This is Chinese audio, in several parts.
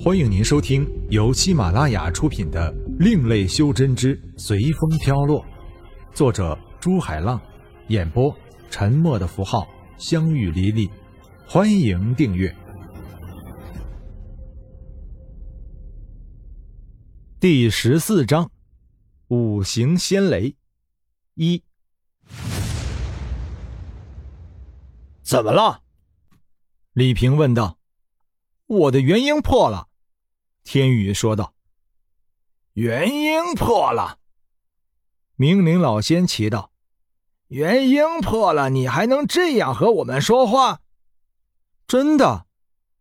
欢迎您收听由喜马拉雅出品的《另类修真之随风飘落》，作者朱海浪，演播沉默的符号、相遇离离。欢迎订阅。第十四章：五行仙雷一。怎么了？李平问道。我的元婴破了，天宇说道。元婴破了，明灵老仙奇道。元婴破了，你还能这样和我们说话？真的，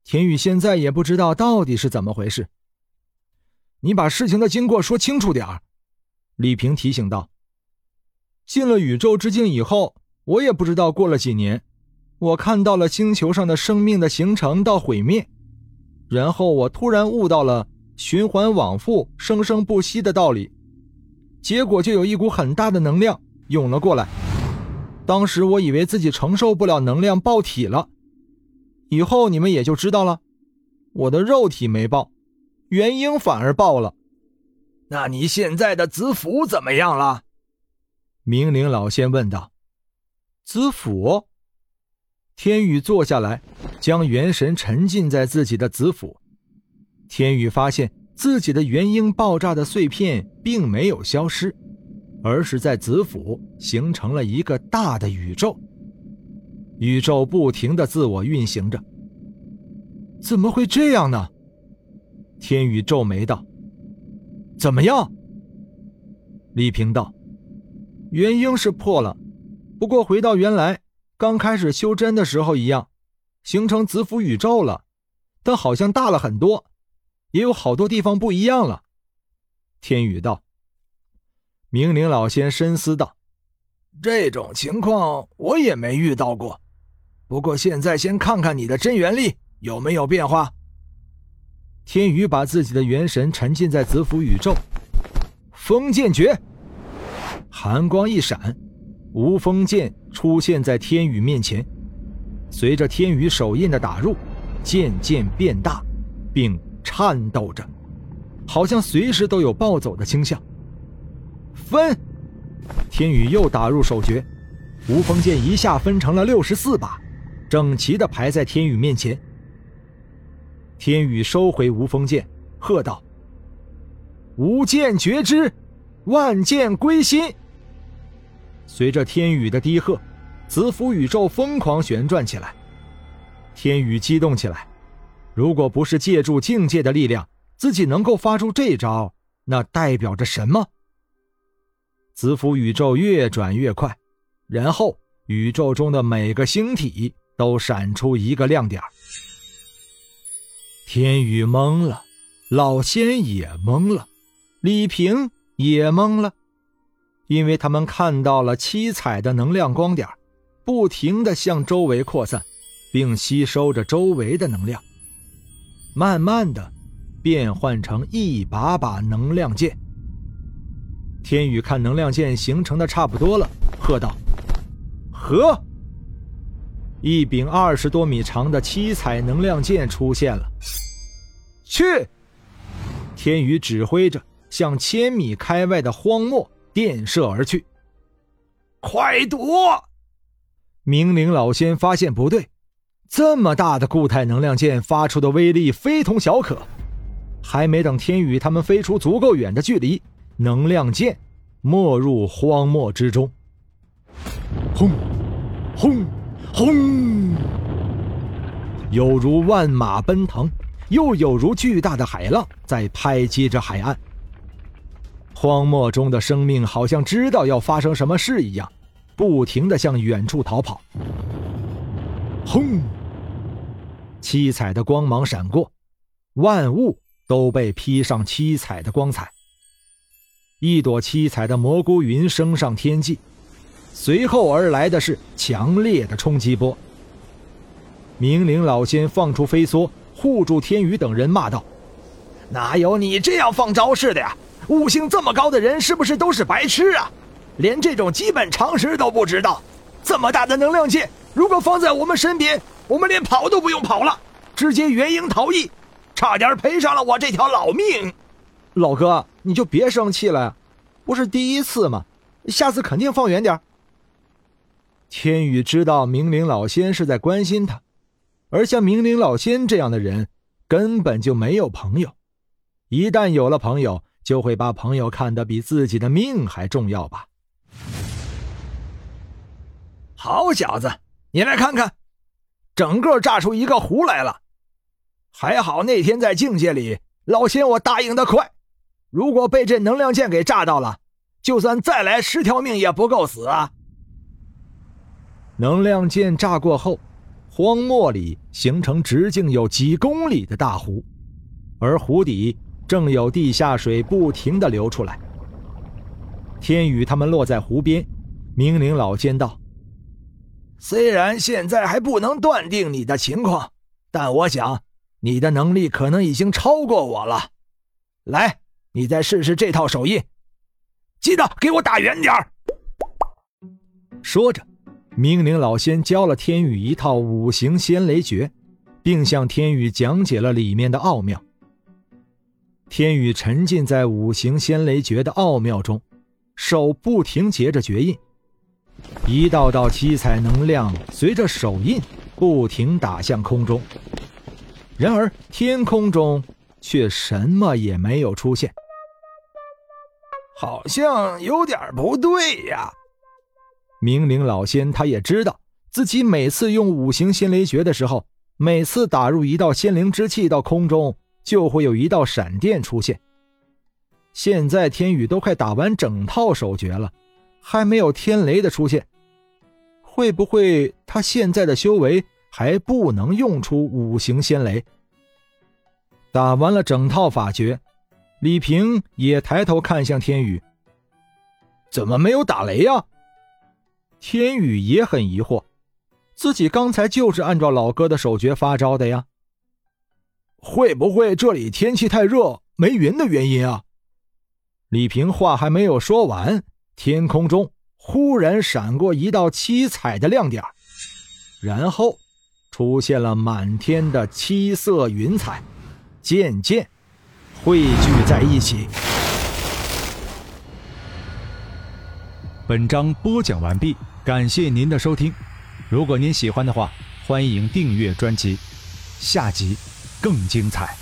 天宇现在也不知道到底是怎么回事。你把事情的经过说清楚点儿。李平提醒道。进了宇宙之境以后，我也不知道过了几年，我看到了星球上的生命的形成到毁灭。然后我突然悟到了循环往复、生生不息的道理，结果就有一股很大的能量涌了过来。当时我以为自己承受不了能量爆体了，以后你们也就知道了。我的肉体没爆，元婴反而爆了。那你现在的子府怎么样了？明灵老仙问道。子府。天宇坐下来，将元神沉浸在自己的子府。天宇发现自己的元婴爆炸的碎片并没有消失，而是在子府形成了一个大的宇宙。宇宙不停的自我运行着。怎么会这样呢？天宇皱眉道：“怎么样？”李平道：“元婴是破了，不过回到原来。”刚开始修真的时候一样，形成子府宇宙了，但好像大了很多，也有好多地方不一样了。天宇道。明灵老仙深思道：“这种情况我也没遇到过，不过现在先看看你的真元力有没有变化。”天宇把自己的元神沉浸在子府宇宙，风剑诀，寒光一闪。无风剑出现在天宇面前，随着天宇手印的打入，渐渐变大，并颤抖着，好像随时都有暴走的倾向。分，天宇又打入手诀，无锋剑一下分成了六十四把，整齐的排在天宇面前。天宇收回无锋剑，喝道：“无剑绝之，万剑归心。”随着天宇的低喝，子府宇宙疯狂旋转起来。天宇激动起来，如果不是借助境界的力量，自己能够发出这招，那代表着什么？子府宇宙越转越快，然后宇宙中的每个星体都闪出一个亮点。天宇懵了，老仙也懵了，李平也懵了。因为他们看到了七彩的能量光点，不停的向周围扩散，并吸收着周围的能量，慢慢的变换成一把把能量剑。天宇看能量剑形成的差不多了，喝道：“和！”一柄二十多米长的七彩能量剑出现了。去！天宇指挥着向千米开外的荒漠。电射而去，快躲！明灵老仙发现不对，这么大的固态能量剑发出的威力非同小可。还没等天宇他们飞出足够远的距离，能量剑没入荒漠之中。轰！轰！轰！有如万马奔腾，又有如巨大的海浪在拍击着海岸。荒漠中的生命好像知道要发生什么事一样，不停的向远处逃跑。轰！七彩的光芒闪过，万物都被披上七彩的光彩。一朵七彩的蘑菇云升上天际，随后而来的是强烈的冲击波。明灵老仙放出飞梭，护住天宇等人，骂道：“哪有你这样放招式的呀？”悟性这么高的人是不是都是白痴啊？连这种基本常识都不知道？这么大的能量剑，如果放在我们身边，我们连跑都不用跑了，直接元婴逃逸，差点赔上了我这条老命。老哥，你就别生气了，不是第一次吗？下次肯定放远点。天宇知道明灵老仙是在关心他，而像明灵老仙这样的人根本就没有朋友，一旦有了朋友，就会把朋友看得比自己的命还重要吧。好小子，你来看看，整个炸出一个湖来了。还好那天在境界里，老仙我答应的快。如果被这能量剑给炸到了，就算再来十条命也不够死啊！能量剑炸过后，荒漠里形成直径有几公里的大湖，而湖底正有地下水不停的流出来。天宇他们落在湖边，明灵老仙道：“虽然现在还不能断定你的情况，但我想你的能力可能已经超过我了。来。”你再试试这套手印，记得给我打远点儿。说着，明灵老仙教了天宇一套五行仙雷诀，并向天宇讲解了里面的奥妙。天宇沉浸在五行仙雷诀的奥妙中，手不停结着诀印，一道道七彩能量随着手印不停打向空中。然而，天空中却什么也没有出现。好像有点不对呀！明灵老仙他也知道自己每次用五行仙雷诀的时候，每次打入一道仙灵之气到空中，就会有一道闪电出现。现在天宇都快打完整套手诀了，还没有天雷的出现，会不会他现在的修为还不能用出五行仙雷？打完了整套法诀。李平也抬头看向天宇，怎么没有打雷呀？天宇也很疑惑，自己刚才就是按照老哥的手诀发招的呀。会不会这里天气太热没云的原因啊？李平话还没有说完，天空中忽然闪过一道七彩的亮点，然后出现了满天的七色云彩，渐渐。汇聚在一起。本章播讲完毕，感谢您的收听。如果您喜欢的话，欢迎订阅专辑，下集更精彩。